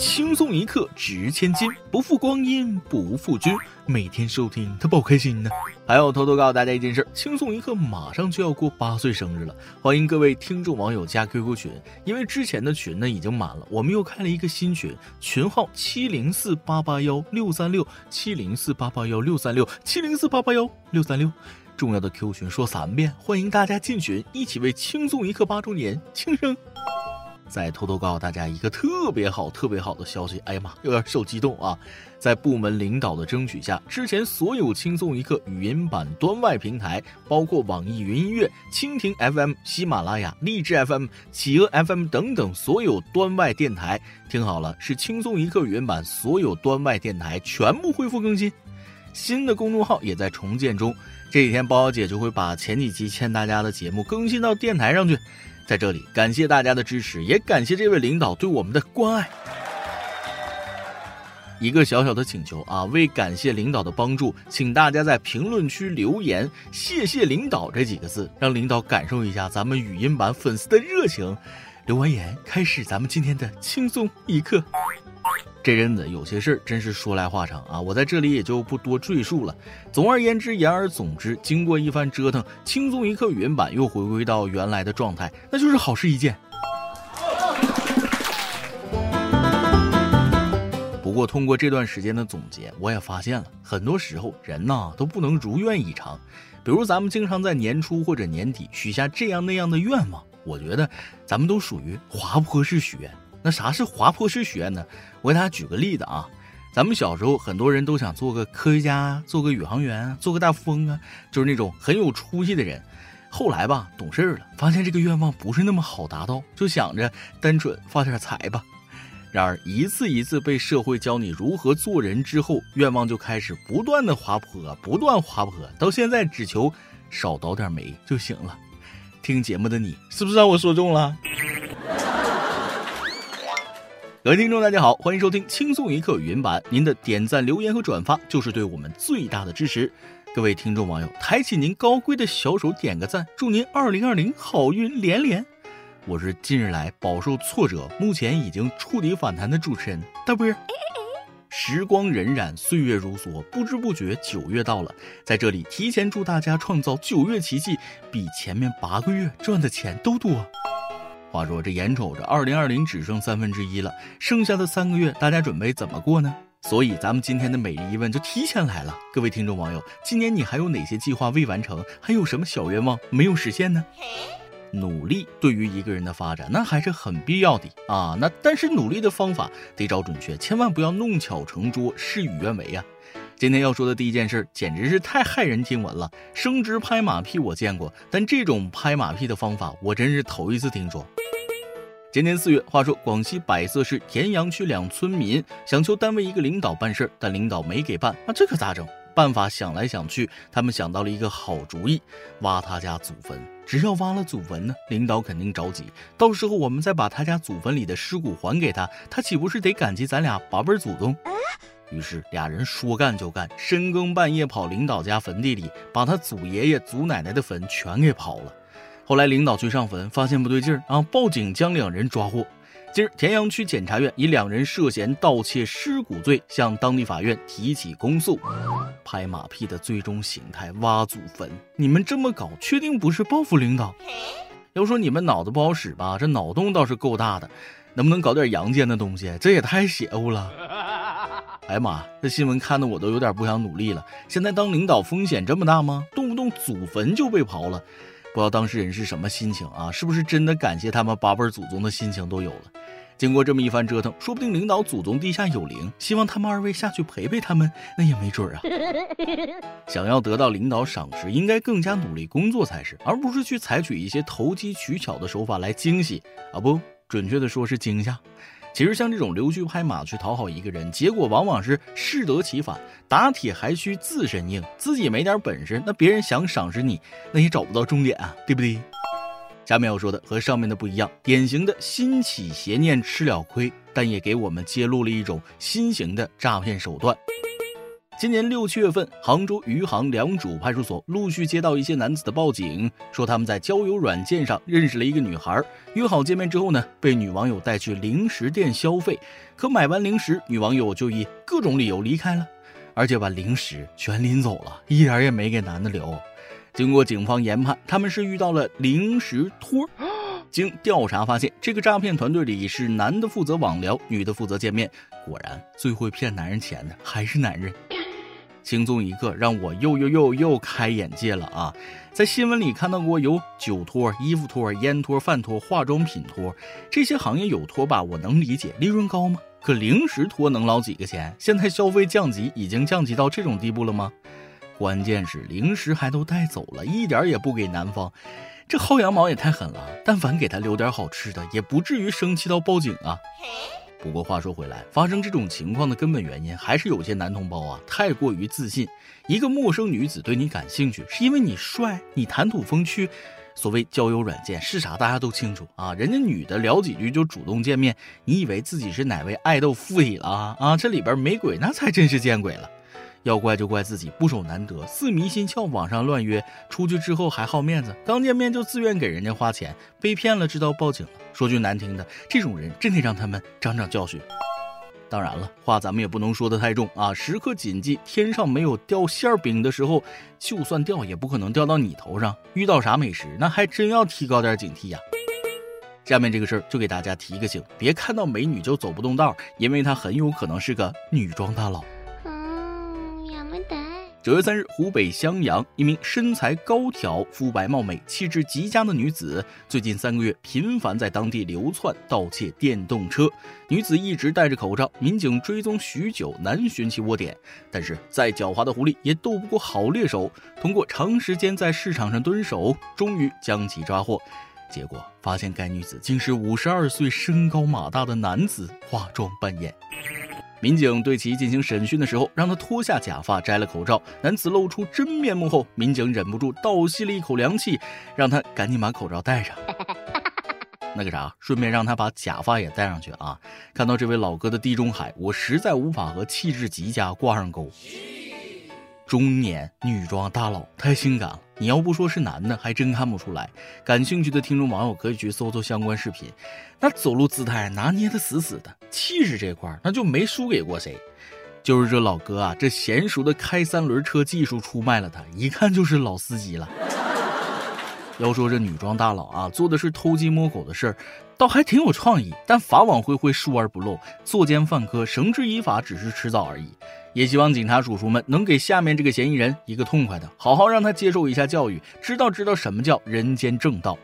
轻松一刻值千金，不负光阴不负君。每天收听他不开心呢。还要偷偷告诉大家一件事：轻松一刻马上就要过八岁生日了，欢迎各位听众网友加 QQ 群。因为之前的群呢已经满了，我们又开了一个新群，群号七零四八八幺六三六七零四八八幺六三六七零四八八幺六三六。重要的 Q 群说三遍，欢迎大家进群，一起为轻松一刻八周年庆生。再偷偷告诉大家一个特别好、特别好的消息！哎呀妈，有点受激动啊！在部门领导的争取下，之前所有轻松一刻语音版端外平台，包括网易云音乐、蜻蜓 FM、喜马拉雅、荔枝 FM、企鹅 FM 等等所有端外电台，听好了，是轻松一刻语音版所有端外电台全部恢复更新，新的公众号也在重建中。这几天，包小姐就会把前几期欠大家的节目更新到电台上去。在这里，感谢大家的支持，也感谢这位领导对我们的关爱。一个小小的请求啊，为感谢领导的帮助，请大家在评论区留言“谢谢领导”这几个字，让领导感受一下咱们语音版粉丝的热情。留完言，开始咱们今天的轻松一刻。这阵子有些事儿真是说来话长啊，我在这里也就不多赘述了。总而言之，言而总之，经过一番折腾，轻松一刻原版又回归到原来的状态，那就是好事一件。不过，通过这段时间的总结，我也发现了很多时候人呐都不能如愿以偿。比如咱们经常在年初或者年底许下这样那样的愿望，我觉得咱们都属于滑坡式许愿。那啥是滑坡式许愿呢？我给大家举个例子啊，咱们小时候很多人都想做个科学家，做个宇航员，做个大富翁啊，就是那种很有出息的人。后来吧，懂事了，发现这个愿望不是那么好达到，就想着单纯发点财吧。然而一次一次被社会教你如何做人之后，愿望就开始不断的滑坡，不断滑坡，到现在只求少倒点霉就行了。听节目的你，是不是让我说中了？各位听众，大家好，欢迎收听轻松一刻语音版。您的点赞、留言和转发就是对我们最大的支持。各位听众网友，抬起您高贵的小手，点个赞，祝您二零二零好运连连。我是近日来饱受挫折，目前已经触底反弹的主持人大波儿。时光荏苒，岁月如梭，不知不觉九月到了，在这里提前祝大家创造九月奇迹，比前面八个月赚的钱都多。话说这眼瞅着二零二零只剩三分之一了，剩下的三个月大家准备怎么过呢？所以咱们今天的每日一问就提前来了。各位听众网友，今年你还有哪些计划未完成？还有什么小愿望没有实现呢？努力对于一个人的发展那还是很必要的啊。那但是努力的方法得找准确，千万不要弄巧成拙，事与愿违啊。今天要说的第一件事简直是太骇人听闻了。升职拍马屁我见过，但这种拍马屁的方法我真是头一次听说。今年四月，话说广西百色市田阳区两村民想求单位一个领导办事儿，但领导没给办，那这可咋整？办法想来想去，他们想到了一个好主意：挖他家祖坟。只要挖了祖坟呢，领导肯定着急，到时候我们再把他家祖坟里的尸骨还给他，他岂不是得感激咱俩八辈祖宗？于是俩人说干就干，深更半夜跑领导家坟地里，把他祖爷爷、祖奶奶的坟全给刨了。后来领导去上坟，发现不对劲儿啊，报警将两人抓获。今日田阳区检察院以两人涉嫌盗窃尸骨罪，向当地法院提起公诉。拍马屁的最终形态，挖祖坟，你们这么搞，确定不是报复领导？要说你们脑子不好使吧，这脑洞倒是够大的，能不能搞点阳间的东西？这也太邪乎了！哎呀妈，这新闻看的我都有点不想努力了。现在当领导风险这么大吗？动不动祖坟就被刨了。不知道当事人是什么心情啊？是不是真的感谢他们八辈祖宗的心情都有了？经过这么一番折腾，说不定领导祖宗地下有灵，希望他们二位下去陪陪他们，那也没准啊。想要得到领导赏识，应该更加努力工作才是，而不是去采取一些投机取巧的手法来惊喜啊，不准确的说是惊吓。其实像这种溜须拍马去讨好一个人，结果往往是适得其反。打铁还需自身硬，自己没点本事，那别人想赏识你，那也找不到终点啊，对不对？下面要说的和上面的不一样，典型的心起邪念吃了亏，但也给我们揭露了一种新型的诈骗手段。今年六七月份，杭州余杭良渚派出所陆续接到一些男子的报警，说他们在交友软件上认识了一个女孩，约好见面之后呢，被女网友带去零食店消费，可买完零食，女网友就以各种理由离开了，而且把零食全拎走了，一点也没给男的留。经过警方研判，他们是遇到了零食托。经调查发现，这个诈骗团队里是男的负责网聊，女的负责见面。果然，最会骗男人钱的还是男人。轻松一刻，让我又又又又开眼界了啊！在新闻里看到过有酒托、衣服托、烟托、饭托、化妆品托，这些行业有托吧，我能理解，利润高吗？可零食托能捞几个钱？现在消费降级已经降级到这种地步了吗？关键是零食还都带走了，一点也不给男方。这薅羊毛也太狠了，但凡给他留点好吃的，也不至于生气到报警啊。嘿不过话说回来，发生这种情况的根本原因还是有些男同胞啊太过于自信。一个陌生女子对你感兴趣，是因为你帅，你谈吐风趣。所谓交友软件是啥，大家都清楚啊。人家女的聊几句就主动见面，你以为自己是哪位爱豆附体了啊？啊，这里边没鬼，那才真是见鬼了。要怪就怪自己不守难得，似迷心窍，网上乱约，出去之后还好面子，刚见面就自愿给人家花钱，被骗了知道报警了。说句难听的，这种人真得让他们长长教训。当然了，话咱们也不能说得太重啊，时刻谨记，天上没有掉馅饼的时候，就算掉也不可能掉到你头上。遇到啥美食，那还真要提高点警惕呀。下面这个事儿就给大家提个醒，别看到美女就走不动道，因为她很有可能是个女装大佬。九月三日，湖北襄阳一名身材高挑、肤白貌美、气质极佳的女子，最近三个月频繁在当地流窜盗窃电动车。女子一直戴着口罩，民警追踪许久难寻其窝点。但是再狡猾的狐狸也斗不过好猎手，通过长时间在市场上蹲守，终于将其抓获。结果发现该女子竟是五十二岁、身高马大的男子化妆扮演。民警对其进行审讯的时候，让他脱下假发，摘了口罩。男子露出真面目后，民警忍不住倒吸了一口凉气，让他赶紧把口罩戴上。那个啥，顺便让他把假发也戴上去啊！看到这位老哥的地中海，我实在无法和气质极佳挂上钩。中年女装大佬太性感了，你要不说是男的，还真看不出来。感兴趣的听众网友可以去搜搜相关视频，那走路姿态拿捏的死死的，气质这块那就没输给过谁。就是这老哥啊，这娴熟的开三轮车技术出卖了他，一看就是老司机了。要说这女装大佬啊，做的是偷鸡摸狗的事儿，倒还挺有创意。但法网恢恢，疏而不漏，作奸犯科，绳之以法，只是迟早而已。也希望警察叔叔们能给下面这个嫌疑人一个痛快的，好好让他接受一下教育，知道知道什么叫人间正道。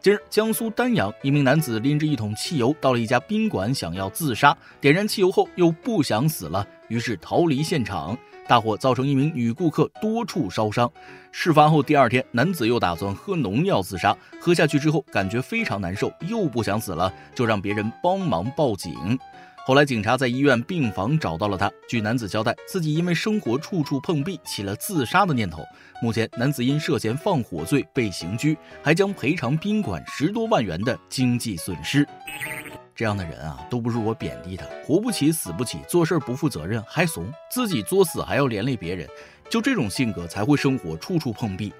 今日，江苏丹阳一名男子拎着一桶汽油到了一家宾馆，想要自杀，点燃汽油后又不想死了，于是逃离现场。大火造成一名女顾客多处烧伤。事发后第二天，男子又打算喝农药自杀，喝下去之后感觉非常难受，又不想死了，就让别人帮忙报警。后来，警察在医院病房找到了他。据男子交代，自己因为生活处处碰壁，起了自杀的念头。目前，男子因涉嫌放火罪被刑拘，还将赔偿宾馆十多万元的经济损失。这样的人啊，都不是我贬低他，活不起，死不起，做事不负责任，还怂，自己作死还要连累别人，就这种性格才会生活处处碰壁。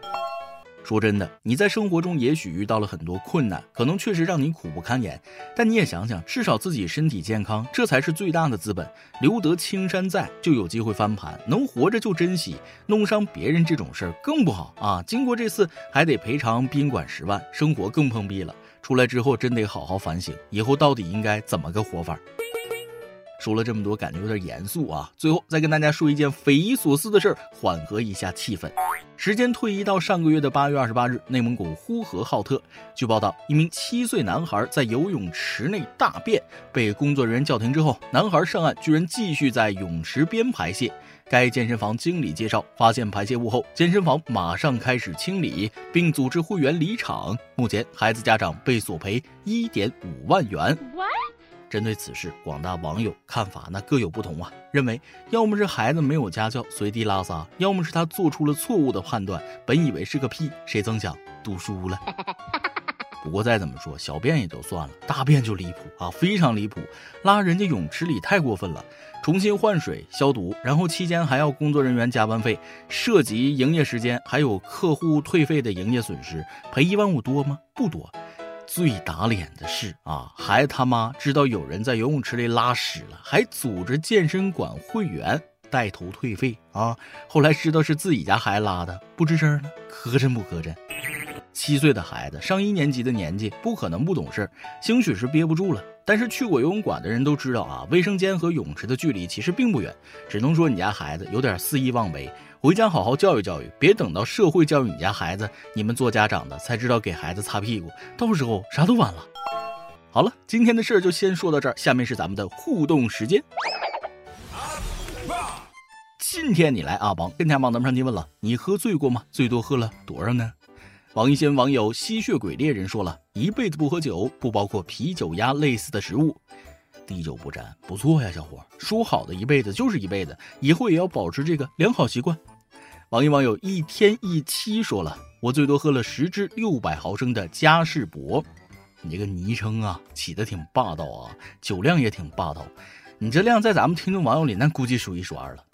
说真的，你在生活中也许遇到了很多困难，可能确实让你苦不堪言。但你也想想，至少自己身体健康，这才是最大的资本。留得青山在，就有机会翻盘。能活着就珍惜，弄伤别人这种事儿更不好啊！经过这次，还得赔偿宾馆十万，生活更碰壁了。出来之后，真得好好反省，以后到底应该怎么个活法。说了这么多，感觉有点严肃啊！最后再跟大家说一件匪夷所思的事儿，缓和一下气氛。时间退移到上个月的八月二十八日，内蒙古呼和浩特，据报道，一名七岁男孩在游泳池内大便，被工作人员叫停之后，男孩上岸居然继续在泳池边排泄。该健身房经理介绍，发现排泄物后，健身房马上开始清理，并组织会员离场。目前，孩子家长被索赔一点五万元。针对此事，广大网友看法那各有不同啊。认为要么是孩子没有家教随地拉撒，要么是他做出了错误的判断，本以为是个屁，谁曾想读书了。不过再怎么说，小便也就算了，大便就离谱啊，非常离谱，拉人家泳池里太过分了，重新换水消毒，然后期间还要工作人员加班费，涉及营业时间，还有客户退费的营业损失，赔一万五多吗？不多。最打脸的是啊，还他妈知道有人在游泳池里拉屎了，还组织健身馆会员带头退费啊！后来知道是自己家孩子拉的，不吱声了，磕碜不磕碜？七岁的孩子，上一年级的年纪，不可能不懂事儿，兴许是憋不住了。但是去过游泳馆的人都知道啊，卫生间和泳池的距离其实并不远，只能说你家孩子有点肆意妄为，回家好好教育教育，别等到社会教育你家孩子，你们做家长的才知道给孩子擦屁股，到时候啥都晚了。好了，今天的事儿就先说到这儿，下面是咱们的互动时间。今天你来阿邦跟天帮咱们上提问了，你喝醉过吗？最多喝了多少呢？网易仙网友吸血鬼猎人说了一辈子不喝酒，不包括啤酒鸭类似的食物，滴酒不沾，不错呀，小伙。说好的一辈子就是一辈子，以后也要保持这个良好习惯。网易网友一天一期说了，我最多喝了十支六百毫升的嘉士伯。你这个昵称啊，起的挺霸道啊，酒量也挺霸道。你这量在咱们听众网友里，那估计数一数二了。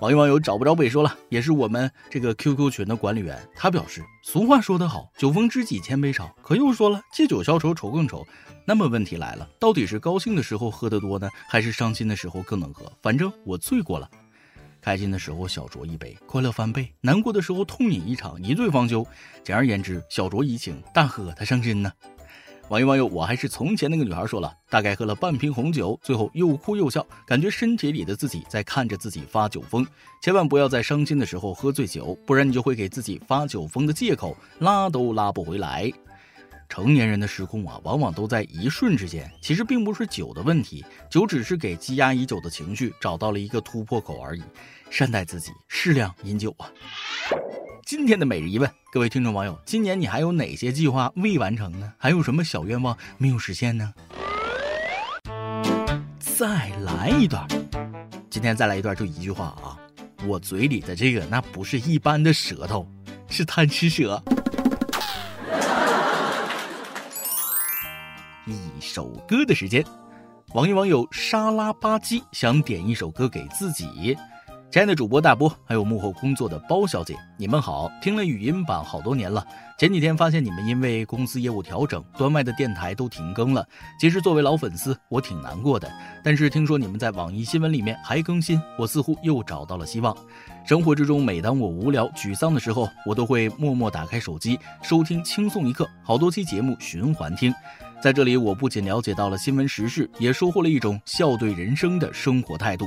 网易网友找不着北说了，也是我们这个 QQ 群的管理员。他表示，俗话说得好，酒逢知己千杯少。可又说了，借酒消愁，愁更愁。那么问题来了，到底是高兴的时候喝得多呢，还是伤心的时候更能喝？反正我醉过了，开心的时候小酌一杯，快乐翻倍；难过的时候痛饮一场，一醉方休。简而言之，小酌怡情，大喝它伤身呢。网易网友，我还是从前那个女孩说了，大概喝了半瓶红酒，最后又哭又笑，感觉身体里的自己在看着自己发酒疯。千万不要在伤心的时候喝醉酒，不然你就会给自己发酒疯的借口，拉都拉不回来。成年人的失控啊，往往都在一瞬之间。其实并不是酒的问题，酒只是给积压已久的情绪找到了一个突破口而已。善待自己，适量饮酒啊。今天的每日一问，各位听众网友，今年你还有哪些计划未完成呢？还有什么小愿望没有实现呢？再来一段，今天再来一段，就一句话啊，我嘴里的这个那不是一般的舌头，是贪吃蛇。一首歌的时间，网易网友沙拉吧唧想点一首歌给自己。亲爱的主播大波，还有幕后工作的包小姐，你们好！听了语音版好多年了，前几天发现你们因为公司业务调整，端外的电台都停更了。其实作为老粉丝，我挺难过的。但是听说你们在网易新闻里面还更新，我似乎又找到了希望。生活之中，每当我无聊、沮丧的时候，我都会默默打开手机，收听轻松一刻，好多期节目循环听。在这里，我不仅了解到了新闻时事，也收获了一种笑对人生的生活态度。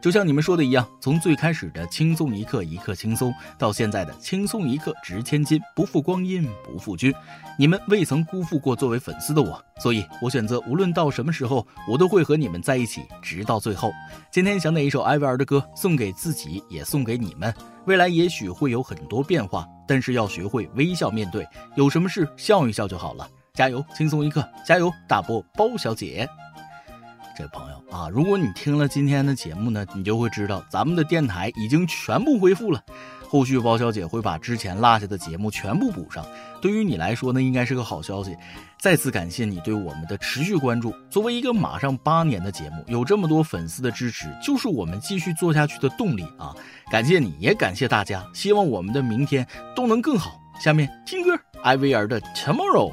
就像你们说的一样，从最开始的轻松一刻一刻轻松，到现在的轻松一刻值千金，不负光阴不负君，你们未曾辜负过作为粉丝的我，所以我选择无论到什么时候，我都会和你们在一起，直到最后。今天想点一首艾薇儿的歌，送给自己，也送给你们。未来也许会有很多变化，但是要学会微笑面对，有什么事笑一笑就好了。加油，轻松一刻，加油，大波包小姐。这位朋友啊，如果你听了今天的节目呢，你就会知道咱们的电台已经全部恢复了。后续包小姐会把之前落下的节目全部补上。对于你来说呢，应该是个好消息。再次感谢你对我们的持续关注。作为一个马上八年的节目，有这么多粉丝的支持，就是我们继续做下去的动力啊！感谢你也感谢大家，希望我们的明天都能更好。下面听歌，艾薇儿的《Tomorrow》。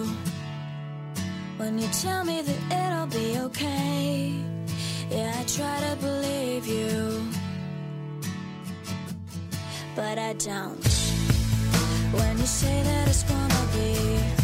when you tell me that it'll be okay. Yeah, I try to believe you, but I don't. When you say that it's gonna be,